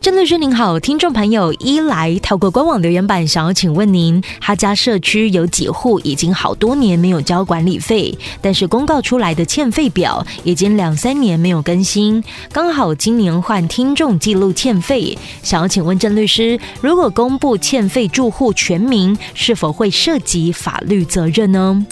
郑律师您好，听众朋友一来透过官网留言板想要请问您，他家社区有几户已经好多年没有交管理费，但是公告出来的欠费表已经两三年没有更新，刚好今年换听众记录欠费，想要请问郑律师，如果公布欠费住户全名，是否会涉及法律责任呢？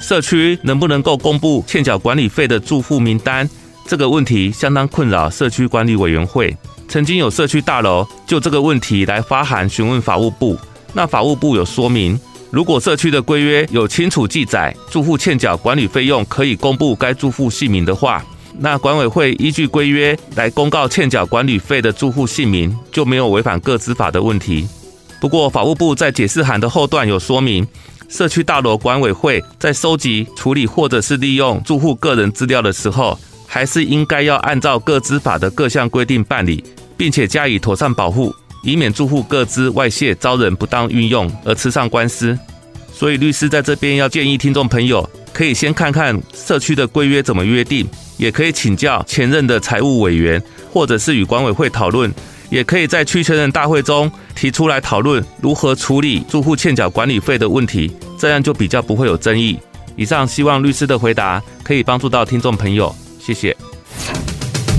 社区能不能够公布欠缴管理费的住户名单？这个问题相当困扰社区管理委员会。曾经有社区大楼就这个问题来发函询问法务部，那法务部有说明，如果社区的规约有清楚记载住户欠缴管理费用可以公布该住户姓名的话，那管委会依据规约来公告欠缴管理费的住户姓名就没有违反个资法的问题。不过法务部在解释函的后段有说明，社区大楼管委会在收集、处理或者是利用住户个人资料的时候，还是应该要按照各资法的各项规定办理。并且加以妥善保护，以免住户各资外泄遭人不当运用而吃上官司。所以律师在这边要建议听众朋友，可以先看看社区的规约怎么约定，也可以请教前任的财务委员，或者是与管委会讨论，也可以在区权人大会中提出来讨论如何处理住户欠缴管理费的问题，这样就比较不会有争议。以上希望律师的回答可以帮助到听众朋友，谢谢。